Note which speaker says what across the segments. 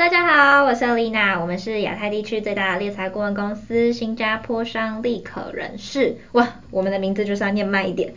Speaker 1: 大家好，我是丽娜，我们是亚太地区最大的猎财顾问公司新加坡商立可人士。哇，我们的名字就是要念慢一点。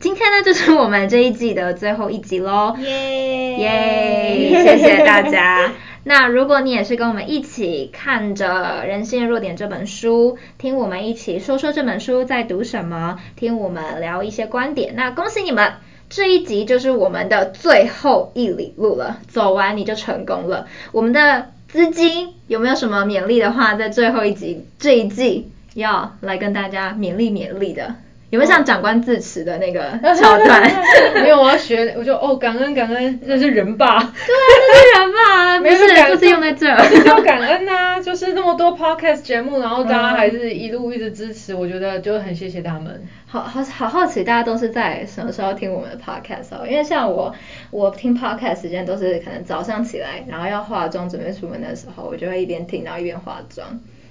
Speaker 1: 今天呢，就是我们这一季的最后一集喽。耶耶，谢谢大家。那如果你也是跟我们一起看着《人性的弱点》这本书，听我们一起说说这本书在读什么，听我们聊一些观点，那恭喜你们。这一集就是我们的最后一里路了，走完你就成功了。我们的资金有没有什么勉励的话，在最后一集这一季要来跟大家勉励勉励的？有没有像长官致辞的那个桥段？
Speaker 2: 没有，我要学，我就哦，感恩感恩，那是人吧？对，
Speaker 1: 那是人吧？没事，就是用在这儿，
Speaker 2: 要感恩呐、啊，就是那么多 podcast 节目，然后大家还是一路一直支持，我觉得就很谢谢他们。
Speaker 1: 好好好好奇，大家都是在什么时候听我们的 podcast 哦？因为像我，我听 podcast 时间都是可能早上起来，然后要化妆准备出门的时候，我就会一边听，然后一边化妆。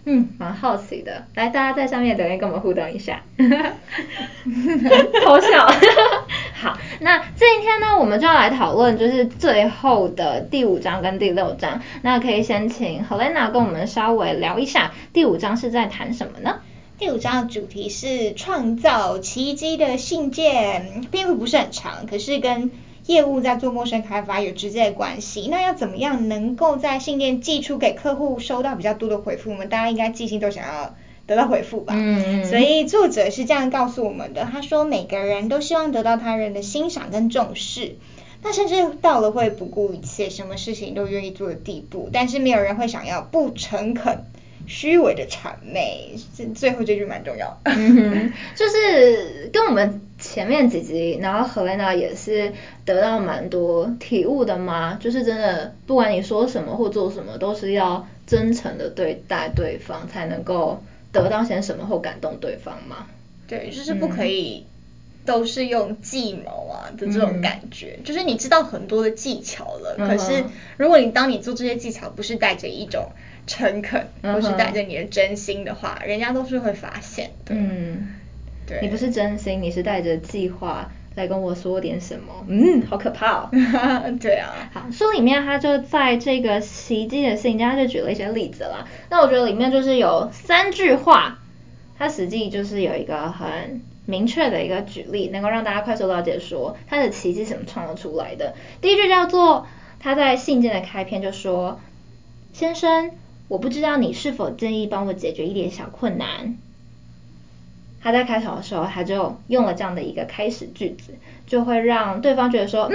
Speaker 1: 嗯，蛮好奇的，来，大家在上面留言跟我们互动一下，偷笑。好，那这一天呢，我们就要来讨论，就是最后的第五章跟第六章。那可以先请 Helena 跟我们稍微聊一下，第五章是在谈什么呢？
Speaker 3: 第五章的主题是创造奇迹的信件，篇幅不是很长，可是跟业务在做陌生开发有直接的关系，那要怎么样能够在信件寄出给客户收到比较多的回复？我们大家应该寄信都想要得到回复吧？嗯，所以作者是这样告诉我们的，他说每个人都希望得到他人的欣赏跟重视，那甚至到了会不顾一切，什么事情都愿意做的地步，但是没有人会想要不诚恳。虚伪的谄媚，这最后这句蛮重要。
Speaker 1: 嗯哼，就是跟我们前面几集，然后 Helena 也是得到蛮多体悟的嘛，就是真的，不管你说什么或做什么，都是要真诚的对待对方，才能够得到些什么或感动对方嘛。
Speaker 3: 对，就是不可以都是用计谋啊的这种感觉，嗯、就是你知道很多的技巧了，嗯、可是如果你当你做这些技巧不是带着一种。诚恳，或是带着你的真心的话，嗯、人家都是会发现的。
Speaker 1: 嗯，对，你不是真心，你是带着计划来跟我说点什么。嗯，好可怕哦。
Speaker 3: 对啊。
Speaker 1: 好，书里面他就在这个奇迹的信件，他就举了一些例子啦。那我觉得里面就是有三句话，它实际就是有一个很明确的一个举例，能够让大家快速了解说他的奇迹是怎么创造出来的。第一句叫做他在信件的开篇就说：“先生。”我不知道你是否建议帮我解决一点小困难。他在开头的时候，他就用了这样的一个开始句子，就会让对方觉得说，嗯，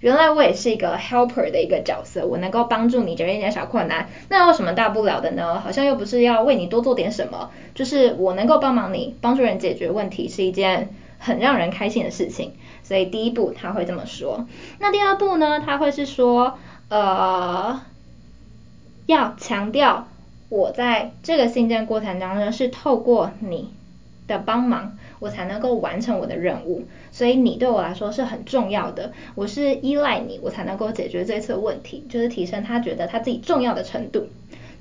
Speaker 1: 原来我也是一个 helper 的一个角色，我能够帮助你解决一点小困难，那有什么大不了的呢？好像又不是要为你多做点什么，就是我能够帮忙你，帮助人解决问题是一件很让人开心的事情。所以第一步他会这么说。那第二步呢？他会是说，呃。要强调，我在这个信件过程当中是透过你的帮忙，我才能够完成我的任务，所以你对我来说是很重要的，我是依赖你，我才能够解决这次问题，就是提升他觉得他自己重要的程度。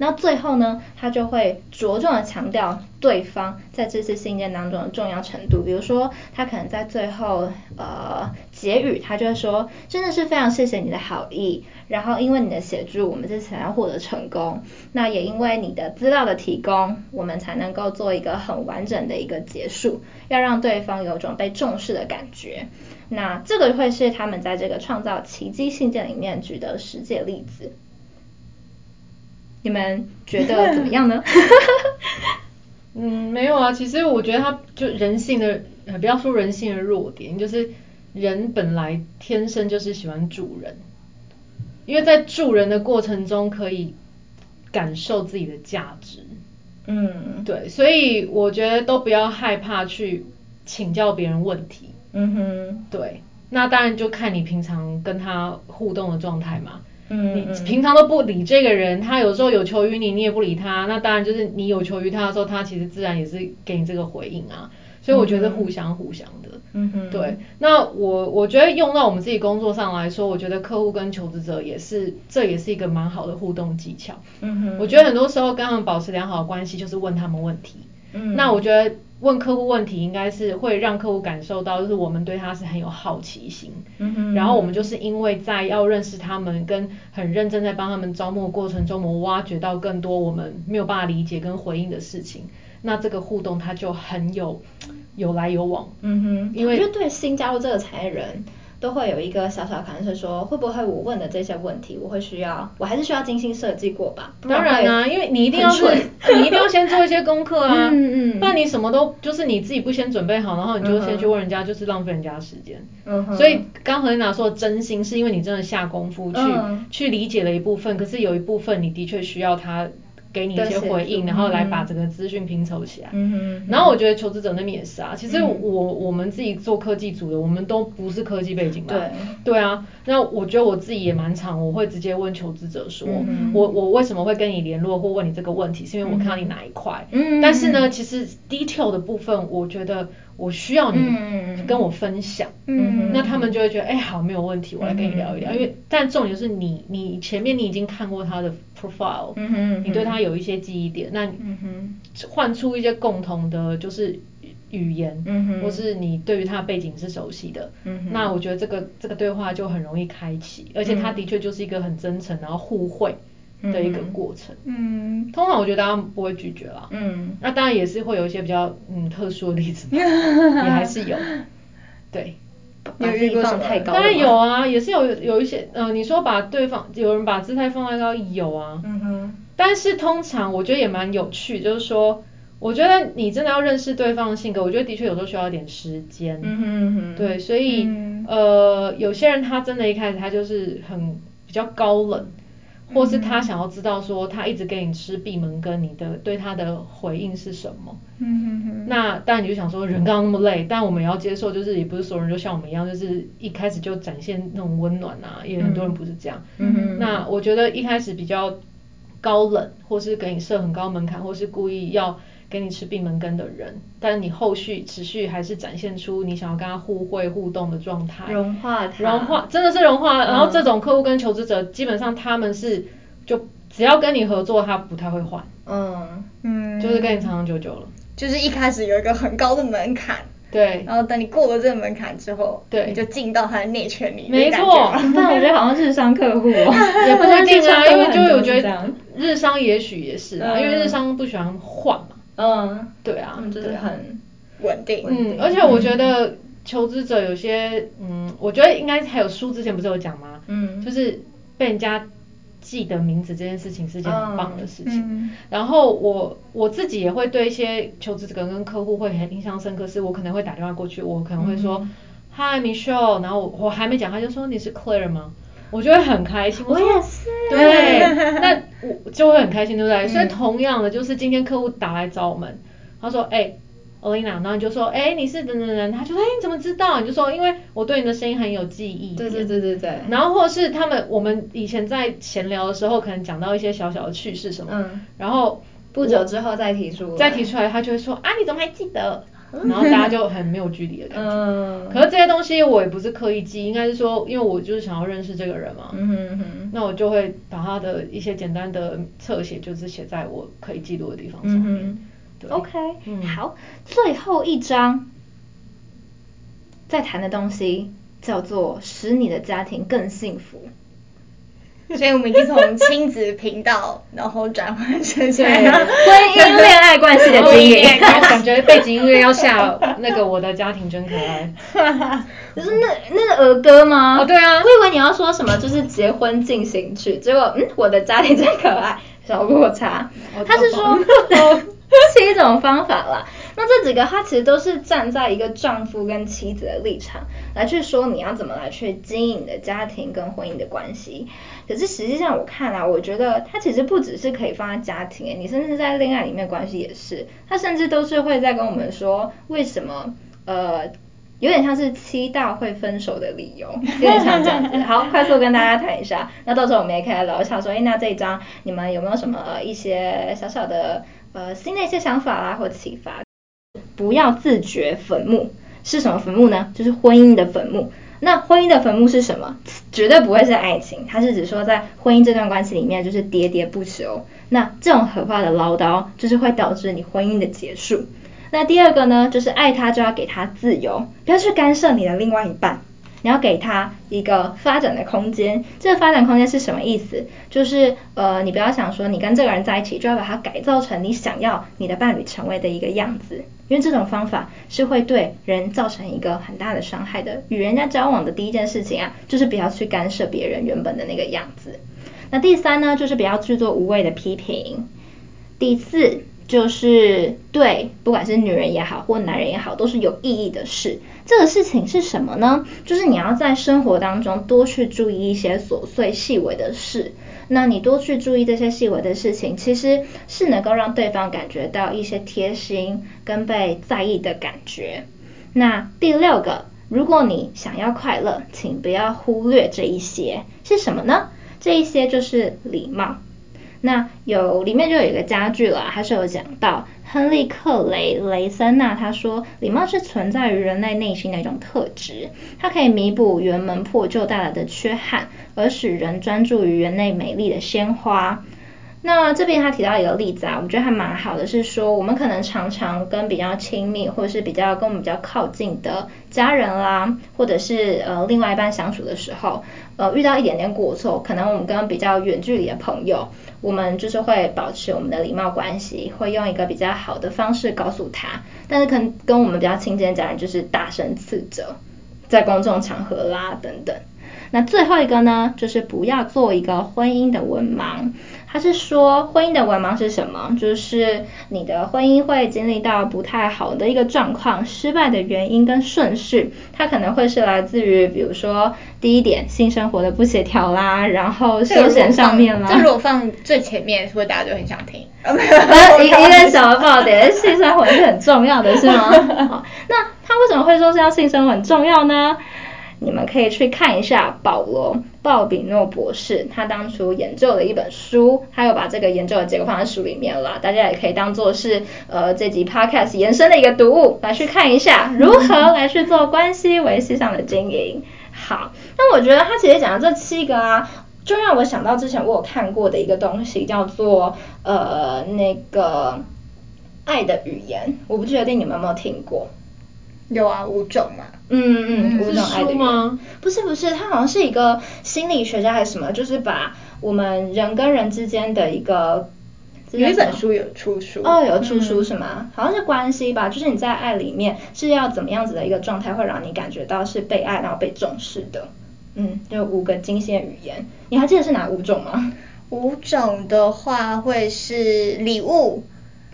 Speaker 1: 那最后呢，他就会着重的强调对方在这次信件当中的重要程度。比如说，他可能在最后呃结语，他就会说，真的是非常谢谢你的好意，然后因为你的协助，我们这次才要获得成功。那也因为你的资料的提供，我们才能够做一个很完整的一个结束，要让对方有种被重视的感觉。那这个会是他们在这个创造奇迹信件里面举的实际例子。你们觉得怎么样呢？
Speaker 2: 嗯，没有啊，其实我觉得他就人性的，不要说人性的弱点，就是人本来天生就是喜欢助人，因为在助人的过程中可以感受自己的价值。嗯，对，所以我觉得都不要害怕去请教别人问题。嗯哼，对，那当然就看你平常跟他互动的状态嘛。嗯，你平常都不理这个人，他有时候有求于你，你也不理他，那当然就是你有求于他的时候，他其实自然也是给你这个回应啊。所以我觉得互相互相的，嗯哼，对。那我我觉得用到我们自己工作上来说，我觉得客户跟求职者也是，这也是一个蛮好的互动技巧。嗯哼，我觉得很多时候跟他们保持良好的关系，就是问他们问题。嗯，那我觉得问客户问题应该是会让客户感受到，就是我们对他是很有好奇心。嗯哼。然后我们就是因为在要认识他们，跟很认真在帮他们招募过程中，我们挖掘到更多我们没有办法理解跟回应的事情。那这个互动它就很有有来有往。嗯哼。因为
Speaker 1: 就对新加入这个产业人。都会有一个小小可能是说，会不会我问的这些问题，我会需要，我还是需要精心设计过吧？
Speaker 2: 当然啊，因为你一定要是，你一定要先做一些功课啊，嗯嗯，不然你什么都就是你自己不先准备好，然后你就先去问人家，就是浪费人家时间。嗯哼。所以刚何丽娜说的真心，是因为你真的下功夫去、嗯、去理解了一部分，可是有一部分你的确需要他。给你一些回应，然后来把整个资讯拼凑起来。嗯哼。然后我觉得求职者那边也是啊，其实我、嗯、我们自己做科技组的，我们都不是科技背景嘛。对。对啊，那我觉得我自己也蛮常，我会直接问求职者说，嗯、我我为什么会跟你联络或问你这个问题，是因为我看到你哪一块。嗯。但是呢，其实 detail 的部分，我觉得。我需要你跟我分享，嗯，那他们就会觉得，哎、欸，好，没有问题，我来跟你聊一聊。嗯、因为，但重点是你，你前面你已经看过他的 profile，嗯哼，你对他有一些记忆点，那，换出一些共同的，就是语言，或是你对于他的背景是熟悉的，那我觉得这个这个对话就很容易开启，而且他的确就是一个很真诚，然后互惠。的一个过程，嗯，通常我觉得大家不会拒绝啦，嗯，那当然也是会有一些比较嗯特殊的例子，也还是有，对，
Speaker 1: 把自己放太高，
Speaker 2: 当然有啊，也是有有一些，嗯、呃，你说把对方有人把姿态放太高，有啊，但是通常我觉得也蛮有趣，就是说，我觉得你真的要认识对方的性格，我觉得的确有时候需要一点时间，嗯哼嗯哼，对，所以、嗯、呃，有些人他真的一开始他就是很比较高冷。或是他想要知道说，他一直给你吃闭门羹，你的对他的回应是什么？嗯哼哼。那当然你就想说，人刚刚那么累，但我们也要接受，就是也不是所有人就像我们一样，就是一开始就展现那种温暖啊，也很多人不是这样。嗯哼。那我觉得一开始比较高冷，或是给你设很高门槛，或是故意要。给你吃闭门羹的人，但你后续持续还是展现出你想要跟他互惠互动的状态，
Speaker 1: 融化他，
Speaker 2: 融化真的是融化。嗯、然后这种客户跟求职者，基本上他们是就只要跟你合作，他不太会换，嗯嗯，就是跟你长长久久了。
Speaker 3: 就是一开始有一个很高的门槛，
Speaker 2: 对，
Speaker 3: 然后等你过了这个门槛之后，对，你就进到他的内圈里，
Speaker 2: 没错。
Speaker 1: 但我觉得好像日商客户
Speaker 2: 也不一定啊，因为就我觉得日商也许也是啊，嗯、因为日商不喜欢换嘛。嗯，对啊，
Speaker 3: 嗯，就是很稳定。
Speaker 2: 嗯，而且我觉得求职者有些，嗯，我觉得应该还有书之前不是有讲吗？嗯，就是被人家记得名字这件事情是件很棒的事情。嗯，然后我我自己也会对一些求职者跟客户会很印象深刻，是我可能会打电话过去，我可能会说，Hi Michelle，然后我我还没讲，他就说你是 Claire 吗？我就会很开心，
Speaker 1: 我也是。
Speaker 2: 对，那我就会很开心，对不对？嗯、所以同样的，就是今天客户打来找我们，他说：“哎，Olina，然后你就说：哎，你是等等等。”他就说：“哎，你怎么知道？”你就说：“因为我对你的声音很有记忆。”
Speaker 1: 对对对对对。
Speaker 2: 然后或者是他们，我们以前在闲聊的时候，可能讲到一些小小的趣事什么，嗯，然后
Speaker 1: 不久之后再提出，
Speaker 2: 再提出来，他就会说：“啊，你怎么还记得？”然后大家就很没有距离的感觉。嗯。可是这些东西我也不是刻意记，应该是说，因为我就是想要认识这个人嘛。嗯哼哼。那我就会把他的一些简单的侧写，就是写在我可以记录的地方上面。嗯、对。
Speaker 1: OK，嗯。好，最后一章，在谈的东西叫做使你的家庭更幸福。
Speaker 3: 所以我们已经从亲子频道，然后转换成
Speaker 1: 对 婚姻恋爱关系的经营，
Speaker 2: 然后感觉背景音乐要下那个我的家庭真可爱，
Speaker 1: 就是那那个儿歌吗？
Speaker 2: 哦，对啊，
Speaker 1: 我以为你要说什么，就是结婚进行曲，结果嗯，我的家庭真可爱，小落差。他是说 是一种方法啦。那这几个，他其实都是站在一个丈夫跟妻子的立场来去说，你要怎么来去经营你的家庭跟婚姻的关系。可是实际上我看啊，我觉得它其实不只是可以放在家庭，你甚至在恋爱里面关系也是，它甚至都是会在跟我们说为什么，呃，有点像是七大会分手的理由，有点像这样子。好，快速跟大家谈一下，那到时候我们也可以来聊一下，说，诶，那这一章你们有没有什么呃一些小小的呃新的一些想法啊或启发？不要自掘坟墓，是什么坟墓呢？就是婚姻的坟墓。那婚姻的坟墓是什么？绝对不会是爱情，它是指说在婚姻这段关系里面就是喋喋不休。那这种可怕的唠叨，就是会导致你婚姻的结束。那第二个呢，就是爱他就要给他自由，不要去干涉你的另外一半。你要给他一个发展的空间，这个发展空间是什么意思？就是呃，你不要想说你跟这个人在一起就要把他改造成你想要你的伴侣成为的一个样子，因为这种方法是会对人造成一个很大的伤害的。与人家交往的第一件事情啊，就是不要去干涉别人原本的那个样子。那第三呢，就是不要去做无谓的批评。第四。就是对，不管是女人也好，或男人也好，都是有意义的事。这个事情是什么呢？就是你要在生活当中多去注意一些琐碎细微的事。那你多去注意这些细微的事情，其实是能够让对方感觉到一些贴心跟被在意的感觉。那第六个，如果你想要快乐，请不要忽略这一些，是什么呢？这一些就是礼貌。那有里面就有一个佳句了，它是有讲到亨利克雷雷森纳，他说礼貌是存在于人类内心的一种特质，它可以弥补原门破旧带来的缺憾，而使人专注于人类美丽的鲜花。那这边他提到一个例子啊，我觉得还蛮好的，是说我们可能常常跟比较亲密或者是比较跟我们比较靠近的家人啦，或者是呃另外一半相处的时候，呃遇到一点点过错，可能我们跟比较远距离的朋友，我们就是会保持我们的礼貌关系，会用一个比较好的方式告诉他，但是可能跟我们比较亲近的家人就是大声斥责，在公众场合啦等等。那最后一个呢，就是不要做一个婚姻的文盲。他是说，婚姻的文盲是什么？就是你的婚姻会经历到不太好的一个状况，失败的原因跟顺序，它可能会是来自于，比如说第一点，性生活的不协调啦，然后休闲上面啦。
Speaker 3: 这如果放最前面，是不是大家就很想听？
Speaker 1: 一一个小的爆点，性生活是很重要的，是吗？好，那他为什么会说是要性生活很重要呢？你们可以去看一下保罗·鲍比诺博士，他当初研究的一本书，他有把这个研究的结果放在书里面了，大家也可以当做是呃这集 podcast 延伸的一个读物来去看一下，如何来去做关系维系上的经营。好，那我觉得他其实讲的这七个啊，就让我想到之前我有看过的一个东西，叫做呃那个爱的语言，我不确定你们有没有听过。
Speaker 3: 有啊，五种嘛。
Speaker 1: 嗯嗯，五种爱的
Speaker 2: 吗？
Speaker 1: 不是不是，它好像是一个心理学家还是什么，就是把我们人跟人之间的一个。
Speaker 3: 有一本书有出书。
Speaker 1: 哦，有出书是吗？嗯、好像是关系吧，就是你在爱里面是要怎么样子的一个状态，会让你感觉到是被爱然后被重视的。嗯，有五个精心的语言，你还记得是哪五种吗？
Speaker 3: 五种的话会是礼物。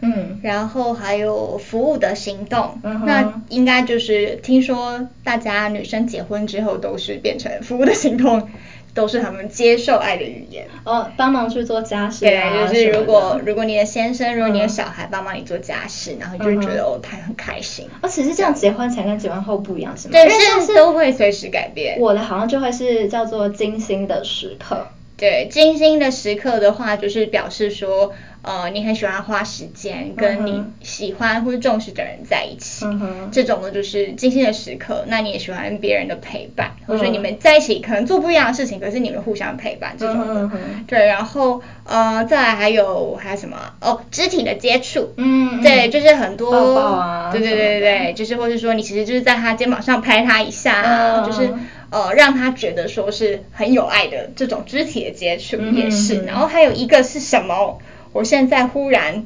Speaker 3: 嗯，然后还有服务的行动，嗯、那应该就是听说大家女生结婚之后都是变成服务的行动，都是他们接受爱的语言。
Speaker 1: 哦，帮忙去做家事、啊。
Speaker 3: 对，就是如果如果你的先生，如果你的小孩帮忙你做家事，嗯、然后就会觉得哦，他很开心。
Speaker 1: 哦，其实这样结婚前跟结婚后不一样，是吗？
Speaker 3: 对，是都会随时改变。
Speaker 1: 我的好像就会是叫做精心的时刻。
Speaker 3: 对，精心的时刻的话，就是表示说。呃，你很喜欢花时间跟你喜欢或者重视的人在一起，嗯、这种呢就是精心的时刻。那你也喜欢别人的陪伴，嗯、或者说你们在一起可能做不一样的事情，可是你们互相陪伴这种的。嗯、对，然后呃，再来还有还有什么？哦，肢体的接触。嗯。对，就是很多。抱抱啊。对对对对对，就是或是说你其实就是在他肩膀上拍他一下，嗯、就是呃让他觉得说是很有爱的这种肢体的接触也是。嗯、然后还有一个是什么？我现在忽然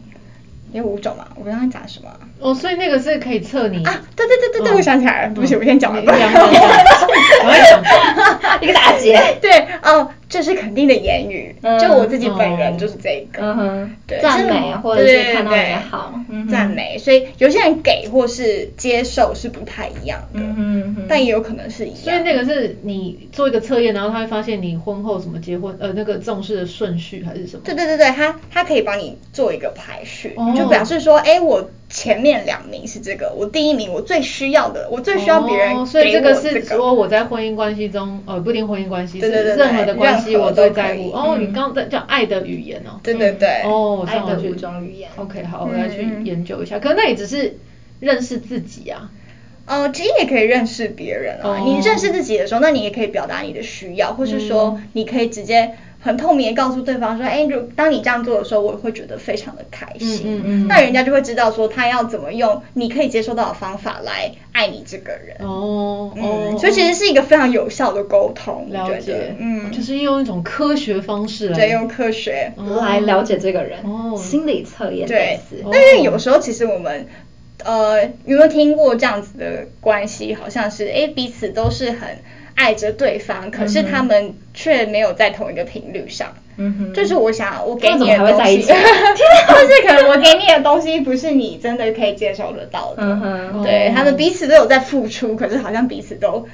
Speaker 3: 有五种嘛，我刚刚讲什么？
Speaker 2: 哦，所以那个是可以测你
Speaker 3: 啊？对对对对对，我想起来了，对不起，我先讲完吧。
Speaker 1: 一个打结。
Speaker 3: 对哦。这是肯定的言语，就我自己本人就是这个，
Speaker 1: 嗯哼，对，赞美或者是看到也好，
Speaker 3: 赞美，所以有些人给或是接受是不太一样的，嗯哼，但也有可能是一样。
Speaker 2: 所以那个是你做一个测验，然后他会发现你婚后怎么结婚，呃，那个重视的顺序还是什么？
Speaker 3: 对对对对，他他可以帮你做一个排序，就表示说，哎，我。前面两名是这个，我第一名，我最需要的，我最需要别人给我、这个哦、所以这个
Speaker 2: 是说我在婚姻关系中，呃，不一定婚姻关系，对对对，任何的关系我都在乎。哦，你刚刚在叫爱的语言哦。
Speaker 3: 对对对。
Speaker 2: 哦，
Speaker 1: 爱的五种语言。
Speaker 2: OK，好，我要去研究一下。嗯、可是那也只是认识自己啊。
Speaker 3: 呃，其实也可以认识别人啊。Oh. 你认识自己的时候，那你也可以表达你的需要，或是说你可以直接。很透明的告诉对方说，哎，如当你这样做的时候，我会觉得非常的开心。嗯嗯，嗯，那人家就会知道说，他要怎么用你可以接受到的方法来爱你这个人。哦，嗯、哦，所以其实是一个非常有效的沟通。了解，嗯，
Speaker 2: 就是用一种科学方式来，
Speaker 3: 对，用科学
Speaker 1: 来了解这个人。哦，心理测验。
Speaker 3: 对，但是有时候其实我们，呃，有没有听过这样子的关系？好像是，哎，彼此都是很。爱着对方，可是他们却没有在同一个频率上。嗯哼，就是我想我给你的东西，就是可能我给你的东西不是你真的可以接受得到的。嗯哼，对，他们彼此都有在付出，可是好像彼此都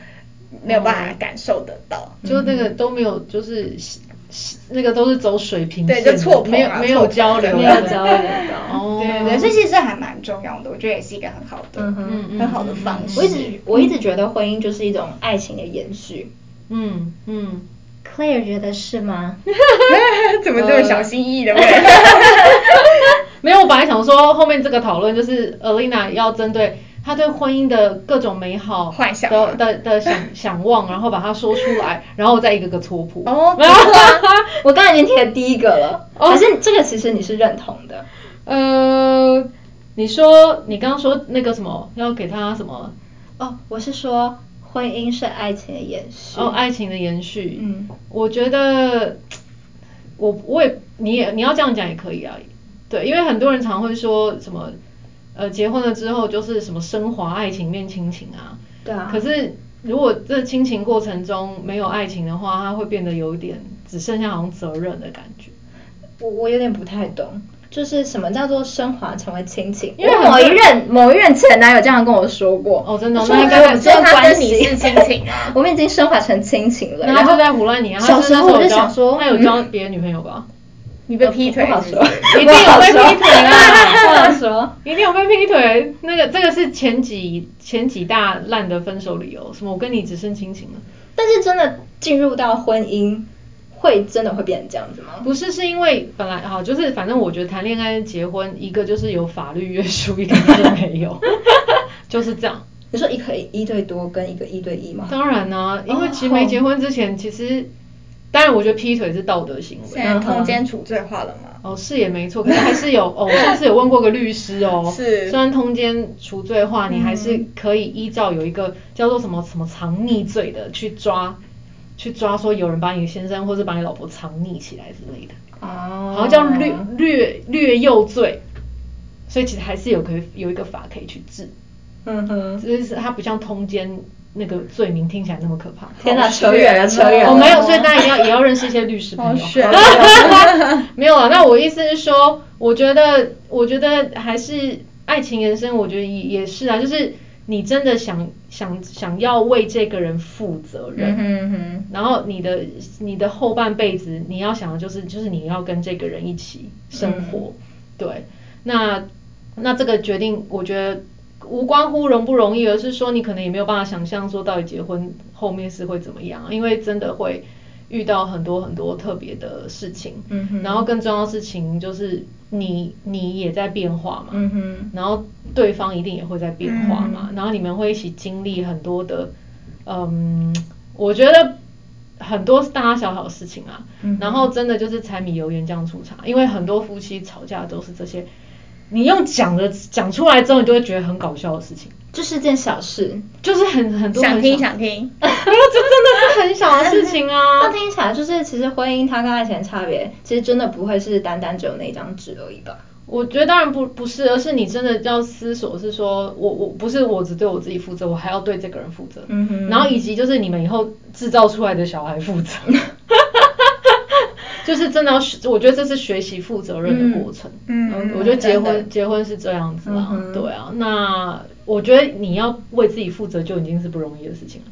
Speaker 3: 没有办法感受得到，
Speaker 2: 就那个都没有，就是那个都是走水平线，
Speaker 3: 对，就错，
Speaker 2: 没有没有交流，
Speaker 1: 没有交流到。
Speaker 3: 哦，对对对，所以其实还蛮重要的，我觉得也是一个很好的、很好的方式。
Speaker 1: 我一直我一直觉得婚姻就是一种爱情的延续。嗯嗯，Claire 觉得是吗？
Speaker 3: 怎么这么小心翼翼的问？
Speaker 2: 没有，我本来想说后面这个讨论就是 Alina 要针对。他对婚姻的各种美好
Speaker 3: 幻想
Speaker 2: 的的的想想望，然后把它说出来，然后再一个个戳破。
Speaker 1: 哦，我刚才已经提了第一个了，可、哦、是这个其实你是认同的。
Speaker 2: 呃，你说你刚刚说那个什么要给他什么？
Speaker 1: 哦，我是说婚姻是爱情的延续。
Speaker 2: 哦，爱情的延续。嗯，我觉得我我也你也你要这样讲也可以啊。对，因为很多人常会说什么。呃，结婚了之后就是什么升华爱情变亲情啊？对啊。可是如果这亲情过程中没有爱情的话，它会变得有一点只剩下好像责任的感觉。
Speaker 1: 我我有点不太懂，就是什么叫做升华成为亲情？因为某一任某一任前男友这样跟我说过。
Speaker 2: 哦，真的？
Speaker 1: 那应该说他跟你是 亲情啊？我们已经升华成亲情了。
Speaker 2: 然后就在胡乱你啊？
Speaker 1: 小时候我就想说，
Speaker 2: 他有交别的女朋友吧？
Speaker 3: 你被劈腿，
Speaker 1: 不好说，
Speaker 2: 一定有被劈腿啊！不好说，一定有被劈腿。那个这个是前几前几大烂的分手理由，什么我跟你只剩亲情了。
Speaker 1: 但是真的进入到婚姻，会真的会变成这样子吗？
Speaker 2: 不是，是因为本来好就是反正我觉得谈恋爱结婚，一个就是有法律约束，一个就是没有，就是这样。
Speaker 1: 你说一个一对多跟一个一对一吗？
Speaker 2: 当然呢、啊，因为其实没结婚之前其实。当然，我觉得劈腿是道德行为。
Speaker 3: 现在通奸处罪化了吗？
Speaker 2: 哦，是也没错，可是还是有 哦。我上次有问过个律师哦，
Speaker 3: 是
Speaker 2: 虽然通奸处罪化，你还是可以依照有一个叫做什么什么藏匿罪的去抓，去抓说有人把你先生或者把你老婆藏匿起来之类的。哦。好像叫略略略幼罪，所以其实还是有可以有一个法可以去治。嗯哼。只是它不像通奸。那个罪名听起来那么可怕。
Speaker 1: 天哪，扯远了，扯远了。
Speaker 2: 我没有，所以大家一定要 也要认识一些律师朋友。没有啊，那我意思是说，我觉得，我觉得还是爱情延伸，我觉得也也是啊，就是你真的想想想要为这个人负责任，嗯哼，然后你的你的后半辈子你要想的就是就是你要跟这个人一起生活，嗯、对，那那这个决定，我觉得。无关乎容不容易，而是说你可能也没有办法想象说到底结婚后面是会怎么样，因为真的会遇到很多很多特别的事情，嗯哼，然后更重要的事情就是你你也在变化嘛，嗯哼，然后对方一定也会在变化嘛，嗯，然后你们会一起经历很多的，嗯，我觉得很多大大小小的事情啊，嗯，然后真的就是柴米油盐酱醋茶，因为很多夫妻吵架都是这些。你用讲的讲出来之后，你就会觉得很搞笑的事情，
Speaker 1: 就是件小事，
Speaker 2: 就是很很多
Speaker 3: 想听想听，
Speaker 2: 这真的是很小的事情啊。
Speaker 1: 那听起来就是，其实婚姻它跟爱情的差别，其实真的不会是单单只有那张纸而已吧？
Speaker 2: 我觉得当然不不是，而是你真的要思索，是说我我不是我只对我自己负责，我还要对这个人负责，嗯哼，然后以及就是你们以后制造出来的小孩负责。就是真的要学，我觉得这是学习负责任的过程。嗯，嗯，我觉得结婚结婚是这样子啊，嗯，对啊。那我觉得你要为自己负责就已经是不容易的事情了。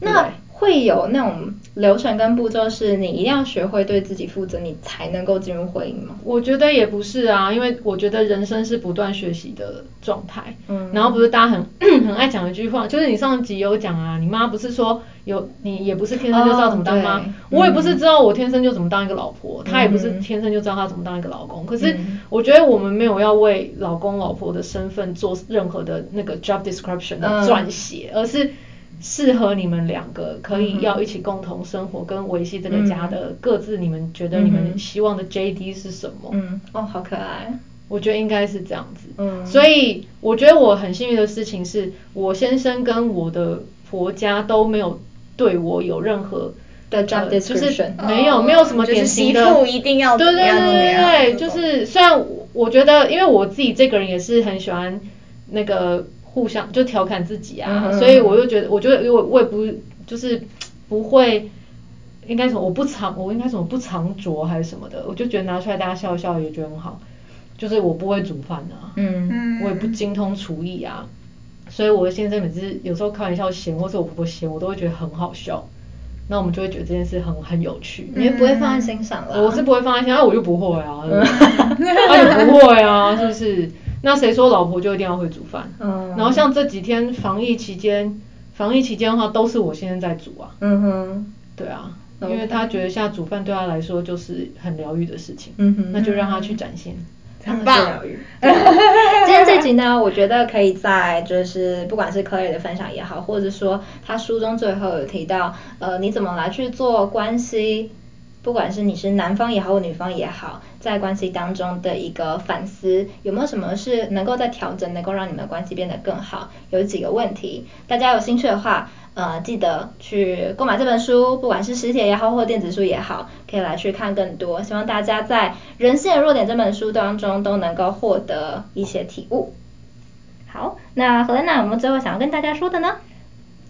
Speaker 1: 那会有那种流程跟步骤，是你一定要学会对自己负责，你才能够进入婚姻吗？
Speaker 2: 我觉得也不是啊，因为我觉得人生是不断学习的状态。
Speaker 1: 嗯。
Speaker 2: 然后不是大家很 很爱讲一句话，就是你上集有讲啊，你妈不是说有你也不是天生就知道怎么当妈，哦、我也不是知道我天生就怎么当一个老婆，她、嗯、也不是天生就知道她怎么当一个老公。可是我觉得我们没有要为老公老婆的身份做任何的那个 job description 的撰写，嗯、而是。适合你们两个可以要一起共同生活跟维系这个家的各自，你们觉得你们希望的 JD 是什么？
Speaker 1: 嗯，哦，好可爱。
Speaker 2: 我觉得应该是这样子。
Speaker 1: 嗯，
Speaker 2: 所以我觉得我很幸运的事情是，我先生跟我的婆家都没有对我有任何
Speaker 1: 的 job description，
Speaker 2: 就是没有没有什么典型的。
Speaker 3: 媳妇一定要
Speaker 2: 对对对对对，就是虽然我觉得，因为我自己这个人也是很喜欢那个。互相就调侃自己啊，嗯、所以我就觉得，我觉得我我也不就是不会，应该说我不藏，我应该说我不藏拙还是什么的，我就觉得拿出来大家笑一笑也觉得很好。就是我不会煮饭啊，
Speaker 1: 嗯，
Speaker 2: 我也不精通厨艺啊，所以我的先生每次有时候开玩笑嫌，或是我婆婆嫌，我都会觉得很好笑。那我们就会觉得这件事很很有趣，
Speaker 1: 你也不会放在心上了。
Speaker 2: 我是不会放在心上，啊、我就不会啊，那也不会啊，是不是？那谁说老婆就一定要会煮饭？
Speaker 1: 嗯，
Speaker 2: 然后像这几天防疫期间，防疫期间的话都是我先生在煮啊。
Speaker 1: 嗯哼，
Speaker 2: 对啊，因为他觉得现在煮饭对他来说就是很疗愈的事情。
Speaker 1: 嗯哼，
Speaker 2: 那就让他去展现，
Speaker 3: 很棒。
Speaker 1: 今天这集呢，我觉得可以在就是不管是 Claire 的分享也好，或者说他书中最后有提到，呃，你怎么来去做关系。不管是你是男方也好，或女方也好，在关系当中的一个反思，有没有什么是能够再调整，能够让你们关系变得更好？有几个问题，大家有兴趣的话，呃，记得去购买这本书，不管是实体也好，或电子书也好，可以来去看更多。希望大家在《人性的弱点》这本书当中都能够获得一些体悟。好，那 Helena 有没有最后想要跟大家说的呢？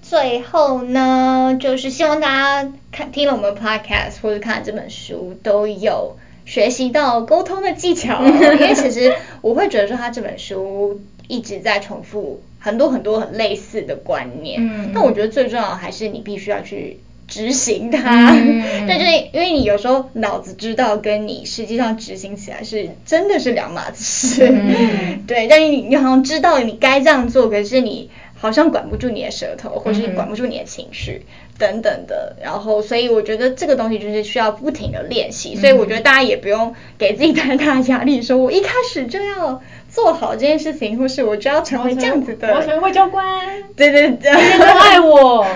Speaker 3: 最后呢，就是希望大家看听了我们 podcast 或者看了这本书，都有学习到沟通的技巧。因为其实我会觉得说，他这本书一直在重复很多很多很类似的观念。
Speaker 1: 嗯。
Speaker 3: 但我觉得最重要的还是你必须要去执行它。嗯。对，就是因为你有时候脑子知道，跟你实际上执行起来是真的是两码子事。
Speaker 1: 嗯。
Speaker 3: 对，但是你你好像知道你该这样做，可是你。好像管不住你的舌头，或是管不住你的情绪、嗯、等等的，然后所以我觉得这个东西就是需要不停的练习，嗯、所以我觉得大家也不用给自己太大压力，说 我一开始就要做好这件事情，或是我就要成为这样子的，
Speaker 2: 我要成为外交官，对对对，爱我，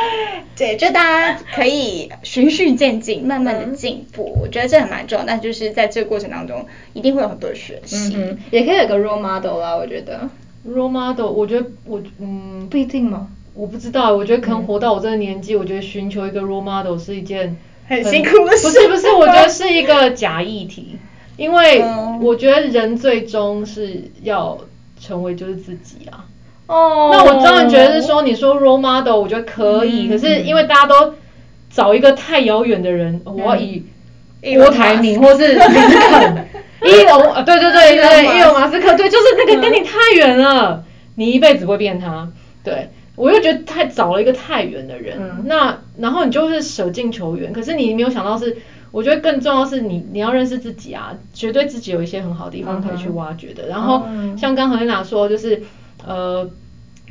Speaker 3: 对，就大家可以循序渐进，慢慢的进步，嗯、我觉得这还蛮重要，但就是在这个过程当中，一定会有很多的学习，
Speaker 1: 嗯，也可以有个 role model 啦，我觉得。
Speaker 2: Role model，我觉得我嗯
Speaker 1: 不一定吗？
Speaker 2: 我不知道，我觉得可能活到我这个年纪，嗯、我觉得寻求一个 role model 是一件
Speaker 3: 很，很辛苦的事。
Speaker 2: 不是不是，我觉得是一个假议题，因为我觉得人最终是要成为就是自己啊。
Speaker 1: 哦。
Speaker 2: 那我当然觉得是说，你说 role model，我觉得可以，嗯、可是因为大家都找一个太遥远的人，嗯、我要以郭台铭或是林肯。伊隆啊，对对对对，伊隆马斯克，对，就是那个跟你太远了，你一辈子不会变他。对，我又觉得太找了一个太远的人，嗯、那然后你就是舍近求远，可是你没有想到是，我觉得更重要是你你要认识自己啊，绝对自己有一些很好的地方可以去挖掘的。嗯、然后像刚何丽娜说，就是呃。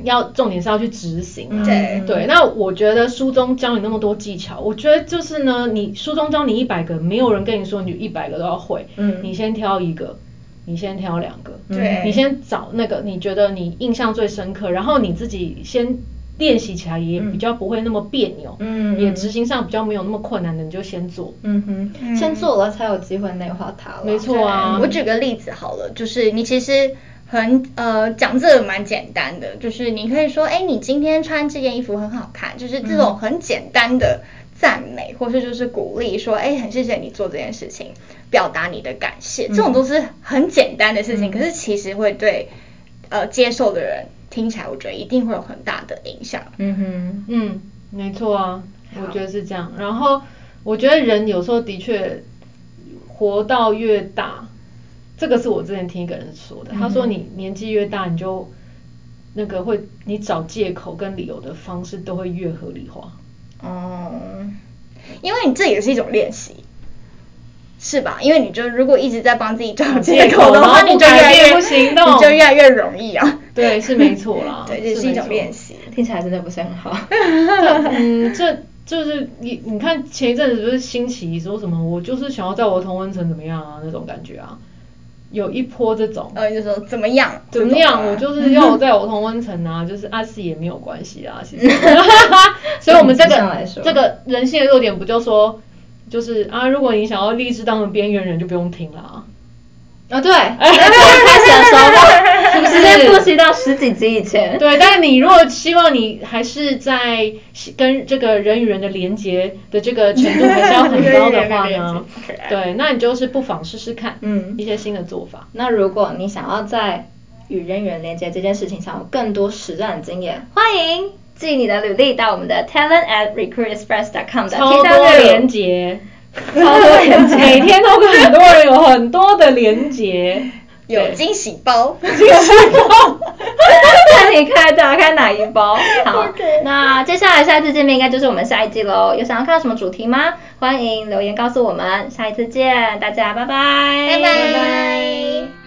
Speaker 2: 要重点是要去执行，啊，
Speaker 3: 对。
Speaker 2: 对。那我觉得书中教你那么多技巧，我觉得就是呢，你书中教你一百个，没有人跟你说你一百个都要会，
Speaker 1: 嗯，
Speaker 2: 你先挑一个，你先挑两个，
Speaker 3: 对，
Speaker 2: 你先找那个你觉得你印象最深刻，然后你自己先练习起来也比较不会那么别扭，
Speaker 1: 嗯，
Speaker 2: 也执行上比较没有那么困难的，你就先做，
Speaker 1: 嗯哼，嗯，先做了才有机会内化它了，
Speaker 2: 没错啊。
Speaker 3: 我举个例子好了，就是你其实。很呃，讲这个蛮简单的，就是你可以说，哎，你今天穿这件衣服很好看，就是这种很简单的赞美，嗯、或是就是鼓励，说，哎，很谢谢你做这件事情，表达你的感谢，这种都是很简单的事情，嗯、可是其实会对呃接受的人听起来，我觉得一定会有很大的影响。
Speaker 1: 嗯哼，
Speaker 2: 嗯，没错啊，我觉得是这样。然后我觉得人有时候的确活到越大。这个是我之前听一个人说的，他说你年纪越大，你就那个会你找借口跟理由的方式都会越合理化。
Speaker 1: 哦，
Speaker 3: 因为你这也是一种练习。是吧？因为你就如果一直在帮自己找借口的话，你就越来越不行动，你就越来越容易啊。
Speaker 2: 对，是没错啦。
Speaker 3: 对，这是一种练习，
Speaker 1: 听起来真的不是很好。
Speaker 2: 嗯，这就是你你看前一阵子不是兴起说什么，我就是想要在我同温层怎么样啊那种感觉啊，有一波这种。
Speaker 3: 呃，就说怎么样？
Speaker 2: 怎么样？我就是要我在我同温层啊，就是阿四也没有关系啊，其实。所以我们这个这个人性的弱点不就说？就是啊，如果你想要立志当个边缘人，就不用听了啊。
Speaker 1: 啊，对，开始的时候，直接复习到十几集以前。
Speaker 2: 对，但是你如果希望你还是在跟这个人与人的连接的这个程度还是要很高的话呢，对，那你就是不妨试试看，嗯，一些新的做法。
Speaker 1: 那如果你想要在与人与人连接这件事情上有更多实战经验，欢迎。寄你的履历到我们的 talent at recruitexpress.com 的
Speaker 2: 超多连接，超多连接，每天都跟很多人有很多的连结，
Speaker 3: 有惊喜包，惊
Speaker 2: 喜包，
Speaker 1: 看你开打开哪一包。好.那接下来下一次见面应该就是我们下一季喽。有想要看什么主题吗？欢迎留言告诉我们。下一次见，大家拜拜，
Speaker 3: 拜拜。